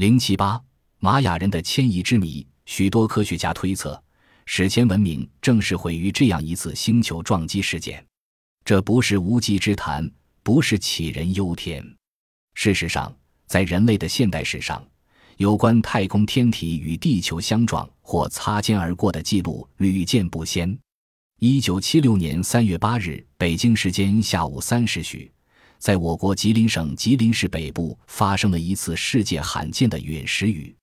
零七八玛雅人的迁移之谜，许多科学家推测，史前文明正是毁于这样一次星球撞击事件。这不是无稽之谈，不是杞人忧天。事实上，在人类的现代史上，有关太空天体与地球相撞或擦肩而过的记录屡见不鲜。一九七六年三月八日，北京时间下午三时许，在我国吉林省吉林市北部发生了一次世界罕见的陨石雨。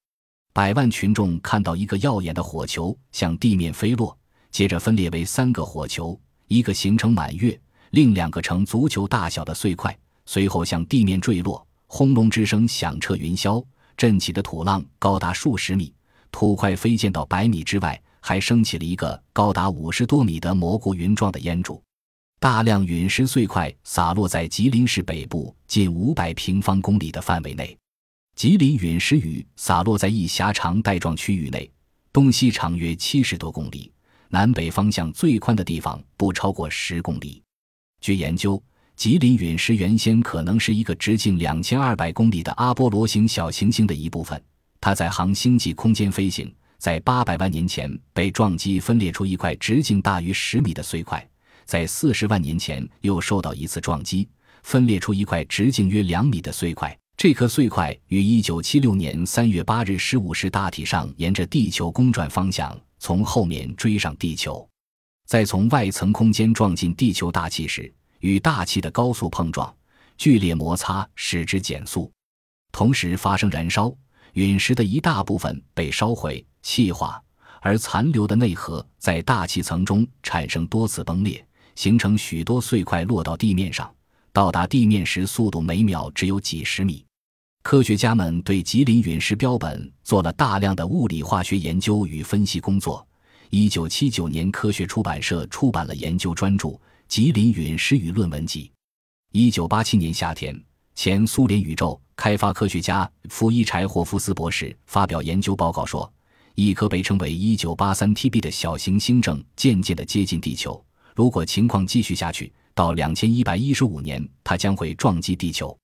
百万群众看到一个耀眼的火球向地面飞落，接着分裂为三个火球，一个形成满月，另两个呈足球大小的碎块，随后向地面坠落，轰隆之声响彻云霄，震起的土浪高达数十米，土块飞溅到百米之外。还升起了一个高达五十多米的蘑菇云状的烟柱，大量陨石碎块洒落在吉林市北部近五百平方公里的范围内。吉林陨石雨洒落在一狭长带状区域内，东西长约七十多公里，南北方向最宽的地方不超过十公里。据研究，吉林陨石原先可能是一个直径两千二百公里的阿波罗型小行星的一部分，它在航星际空间飞行。在八百万年前被撞击分裂出一块直径大于十米的碎块，在四十万年前又受到一次撞击，分裂出一块直径约两米的碎块。这颗碎块于一九七六年三月八日十五时大体上沿着地球公转方向从后面追上地球，在从外层空间撞进地球大气时，与大气的高速碰撞、剧烈摩擦使之减速，同时发生燃烧，陨石的一大部分被烧毁。气化，而残留的内核在大气层中产生多次崩裂，形成许多碎块落到地面上。到达地面时，速度每秒只有几十米。科学家们对吉林陨石标本做了大量的物理化学研究与分析工作。一九七九年，科学出版社出版了研究专著《吉林陨石与论文集》。一九八七年夏天，前苏联宇宙开发科学家弗伊柴霍夫斯博士发表研究报告说。一颗被称为 1983TB 的小行星正渐渐地接近地球。如果情况继续下去，到2115年，它将会撞击地球。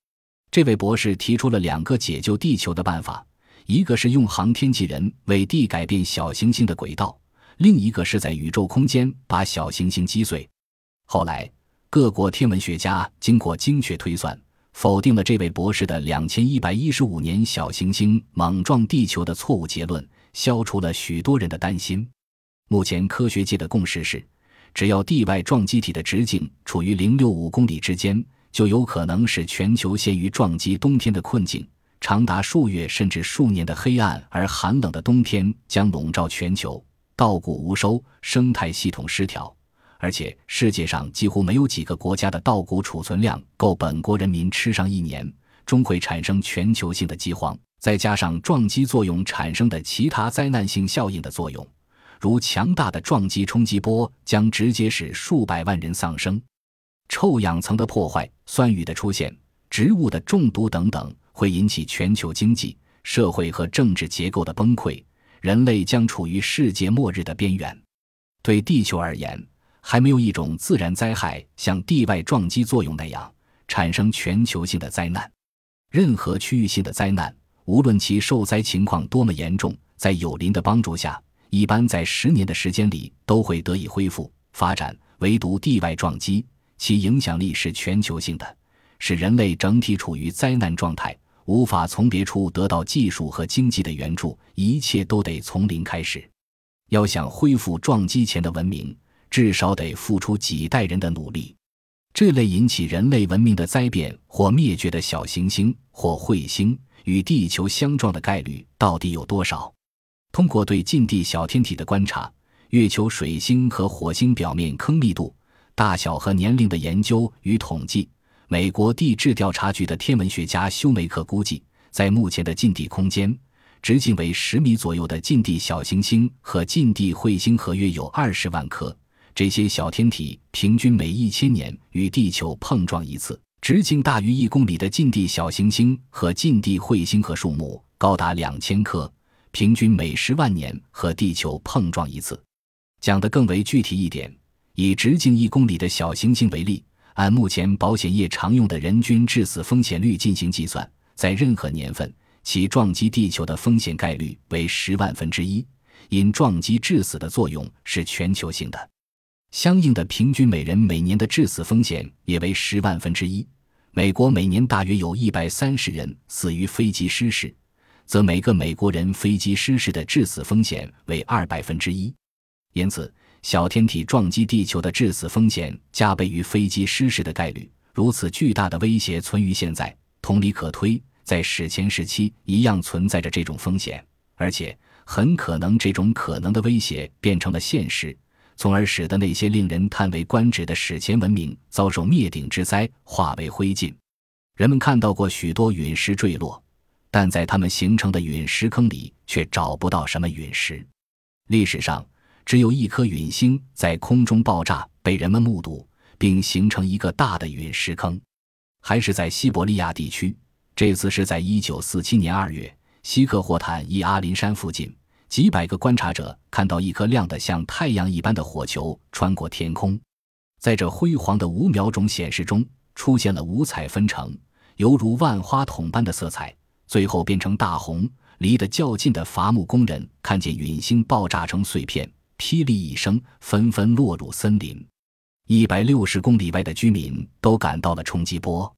这位博士提出了两个解救地球的办法：一个是用航天器人为地改变小行星的轨道，另一个是在宇宙空间把小行星击碎。后来，各国天文学家经过精确推算，否定了这位博士的2115年小行星猛撞地球的错误结论。消除了许多人的担心。目前科学界的共识是，只要地外撞击体的直径处于零六五公里之间，就有可能使全球陷于撞击冬天的困境。长达数月甚至数年的黑暗而寒冷的冬天将笼罩全球，稻谷无收，生态系统失调，而且世界上几乎没有几个国家的稻谷储存量够本国人民吃上一年，终会产生全球性的饥荒。再加上撞击作用产生的其他灾难性效应的作用，如强大的撞击冲击波将直接使数百万人丧生，臭氧层的破坏、酸雨的出现、植物的中毒等等，会引起全球经济社会和政治结构的崩溃，人类将处于世界末日的边缘。对地球而言，还没有一种自然灾害像地外撞击作用那样产生全球性的灾难，任何区域性的灾难。无论其受灾情况多么严重，在有邻的帮助下，一般在十年的时间里都会得以恢复发展。唯独地外撞击，其影响力是全球性的，使人类整体处于灾难状态，无法从别处得到技术和经济的援助，一切都得从零开始。要想恢复撞击前的文明，至少得付出几代人的努力。这类引起人类文明的灾变或灭绝的小行星或彗星。与地球相撞的概率到底有多少？通过对近地小天体的观察、月球、水星和火星表面坑密度、大小和年龄的研究与统计，美国地质调查局的天文学家休梅克估计，在目前的近地空间，直径为十米左右的近地小行星和近地彗星合约有二十万颗。这些小天体平均每一千年与地球碰撞一次。直径大于一公里的近地小行星和近地彗星和数目高达两千颗，平均每十万年和地球碰撞一次。讲得更为具体一点，以直径一公里的小行星为例，按目前保险业常用的人均致死风险率进行计算，在任何年份，其撞击地球的风险概率为十万分之一，因撞击致死的作用是全球性的，相应的平均每人每年的致死风险也为十万分之一。美国每年大约有一百三十人死于飞机失事，则每个美国人飞机失事的致死风险为二百分之一。因此，小天体撞击地球的致死风险加倍于飞机失事的概率。如此巨大的威胁存于现在，同理可推。在史前时期一样存在着这种风险，而且很可能这种可能的威胁变成了现实，从而使得那些令人叹为观止的史前文明遭受灭顶之灾，化为灰烬。人们看到过许多陨石坠落，但在它们形成的陨石坑里却找不到什么陨石。历史上只有一颗陨星在空中爆炸被人们目睹，并形成一个大的陨石坑，还是在西伯利亚地区。这次是在一九四七年二月，西克霍坦伊阿林山附近，几百个观察者看到一颗亮得像太阳一般的火球穿过天空，在这辉煌的五秒钟显示中，出现了五彩纷呈，犹如万花筒般的色彩，最后变成大红。离得较近的伐木工人看见陨星爆炸成碎片，霹雳一声，纷纷落入森林。一百六十公里外的居民都感到了冲击波。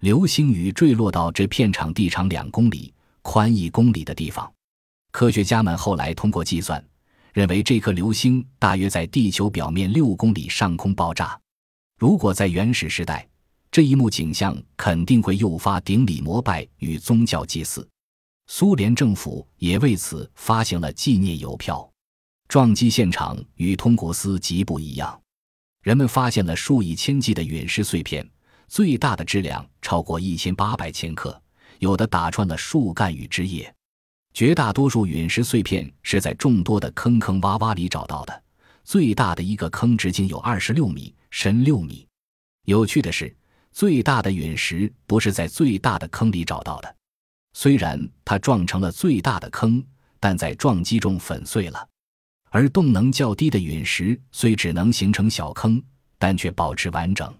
流星雨坠落到这片场地长两公里、宽一公里的地方。科学家们后来通过计算，认为这颗流星大约在地球表面六公里上空爆炸。如果在原始时代，这一幕景象肯定会诱发顶礼膜拜与宗教祭祀。苏联政府也为此发行了纪念邮票。撞击现场与通古斯极不一样，人们发现了数以千计的陨石碎片。最大的质量超过一千八百千克，有的打穿了树干与枝叶。绝大多数陨石碎片是在众多的坑坑洼洼里找到的，最大的一个坑直径有二十六米，深六米。有趣的是，最大的陨石不是在最大的坑里找到的，虽然它撞成了最大的坑，但在撞击中粉碎了。而动能较低的陨石虽只能形成小坑，但却保持完整。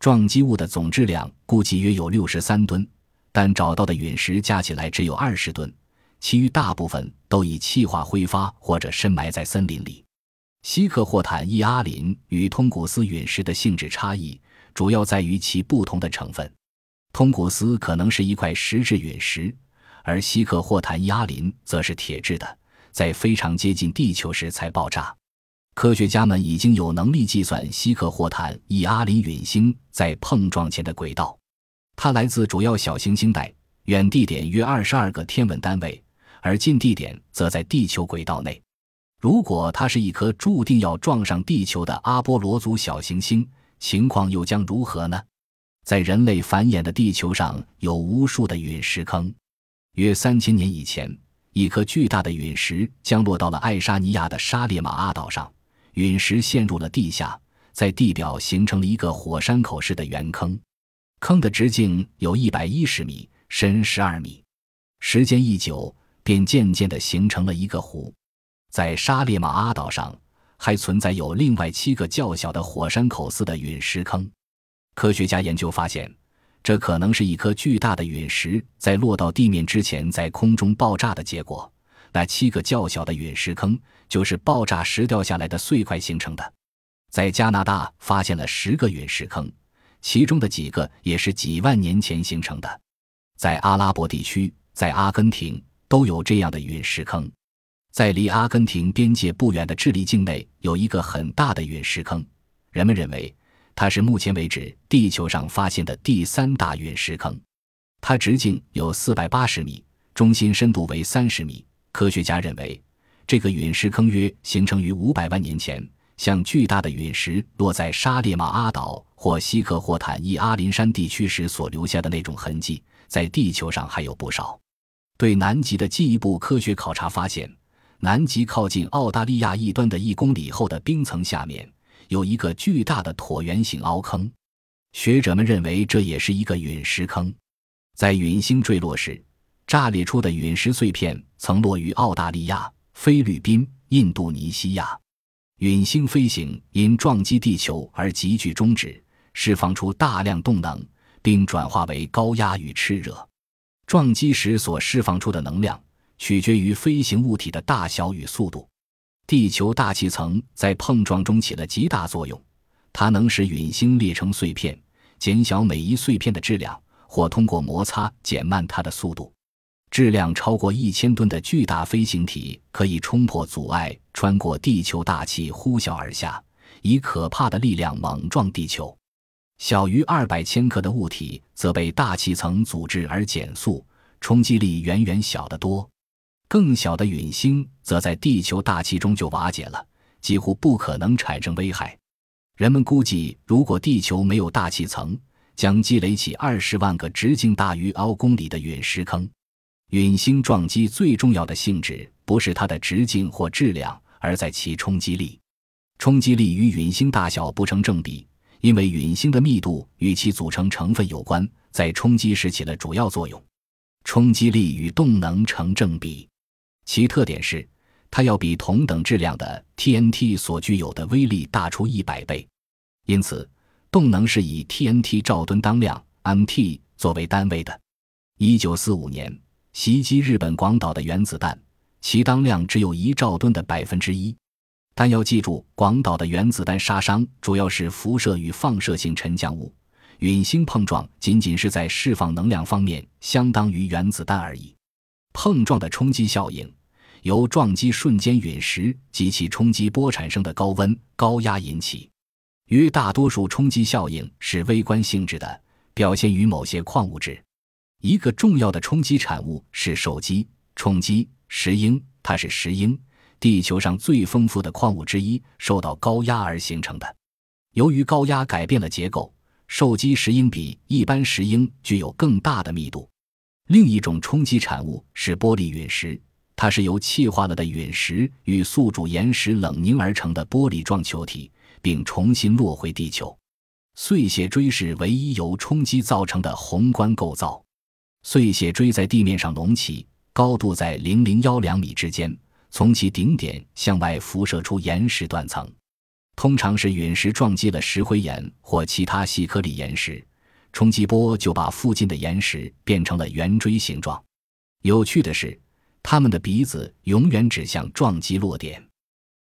撞击物的总质量估计约有六十三吨，但找到的陨石加起来只有二十吨，其余大部分都已气化挥发或者深埋在森林里。希克霍坦伊阿林与通古斯陨石的性质差异主要在于其不同的成分。通古斯可能是一块石质陨石，而希克霍坦伊阿林则是铁质的，在非常接近地球时才爆炸。科学家们已经有能力计算希克霍坦伊阿林陨星在碰撞前的轨道，它来自主要小行星带，远地点约二十二个天文单位，而近地点则在地球轨道内。如果它是一颗注定要撞上地球的阿波罗族小行星，情况又将如何呢？在人类繁衍的地球上有无数的陨石坑。约三千年以前，一颗巨大的陨石降落到了爱沙尼亚的沙列马阿岛上。陨石陷入了地下，在地表形成了一个火山口式的圆坑，坑的直径有一百一十米，深十二米。时间一久，便渐渐地形成了一个湖。在沙列马阿岛上，还存在有另外七个较小的火山口似的陨石坑。科学家研究发现，这可能是一颗巨大的陨石在落到地面之前在空中爆炸的结果。那七个较小的陨石坑就是爆炸时掉下来的碎块形成的。在加拿大发现了十个陨石坑，其中的几个也是几万年前形成的。在阿拉伯地区，在阿根廷都有这样的陨石坑。在离阿根廷边界不远的智利境内有一个很大的陨石坑，人们认为它是目前为止地球上发现的第三大陨石坑。它直径有四百八十米，中心深度为三十米。科学家认为，这个陨石坑约形成于五百万年前，像巨大的陨石落在沙列马阿岛或西克霍坦伊阿林山地区时所留下的那种痕迹，在地球上还有不少。对南极的进一步科学考察发现，南极靠近澳大利亚一端的一公里厚的冰层下面有一个巨大的椭圆形凹坑，学者们认为这也是一个陨石坑。在陨星坠落时。炸裂出的陨石碎片曾落于澳大利亚、菲律宾、印度尼西亚。陨星飞行因撞击地球而急剧终止，释放出大量动能，并转化为高压与炽热。撞击时所释放出的能量取决于飞行物体的大小与速度。地球大气层在碰撞中起了极大作用，它能使陨星裂成碎片，减小每一碎片的质量，或通过摩擦减慢它的速度。质量超过一千吨的巨大飞行体可以冲破阻碍，穿过地球大气呼啸而下，以可怕的力量猛撞地球。小于二百千克的物体则被大气层阻滞而减速，冲击力远远小得多。更小的陨星则在地球大气中就瓦解了，几乎不可能产生危害。人们估计，如果地球没有大气层，将积累起二十万个直径大于凹公里的陨石坑。陨星撞击最重要的性质不是它的直径或质量，而在其冲击力。冲击力与陨星大小不成正比。因为陨星的密度与其组成成分有关，在冲击时起了主要作用。冲击力与动能成正比，其特点是它要比同等质量的 TNT 所具有的威力大出一百倍。因此，动能是以 TNT 兆吨当量 （MT） 作为单位的。一九四五年袭击日本广岛的原子弹，其当量只有一兆吨的百分之一。但要记住，广岛的原子弹杀伤主要是辐射与放射性沉降物，陨星碰撞仅仅是在释放能量方面相当于原子弹而已。碰撞的冲击效应由撞击瞬间陨石及其冲击波产生的高温高压引起，约大多数冲击效应是微观性质的，表现于某些矿物质。一个重要的冲击产物是手机冲击石英，它是石英。地球上最丰富的矿物之一受到高压而形成的。由于高压改变了结构，受击石英比一般石英具有更大的密度。另一种冲击产物是玻璃陨石，它是由气化了的陨石与宿主岩石冷凝而成的玻璃状球体，并重新落回地球。碎屑锥是唯一由冲击造成的宏观构造。碎屑锥在地面上隆起，高度在零零幺两米之间。从其顶点向外辐射出岩石断层，通常是陨石撞击了石灰岩或其他细颗粒岩石，冲击波就把附近的岩石变成了圆锥形状。有趣的是，他们的鼻子永远指向撞击落点。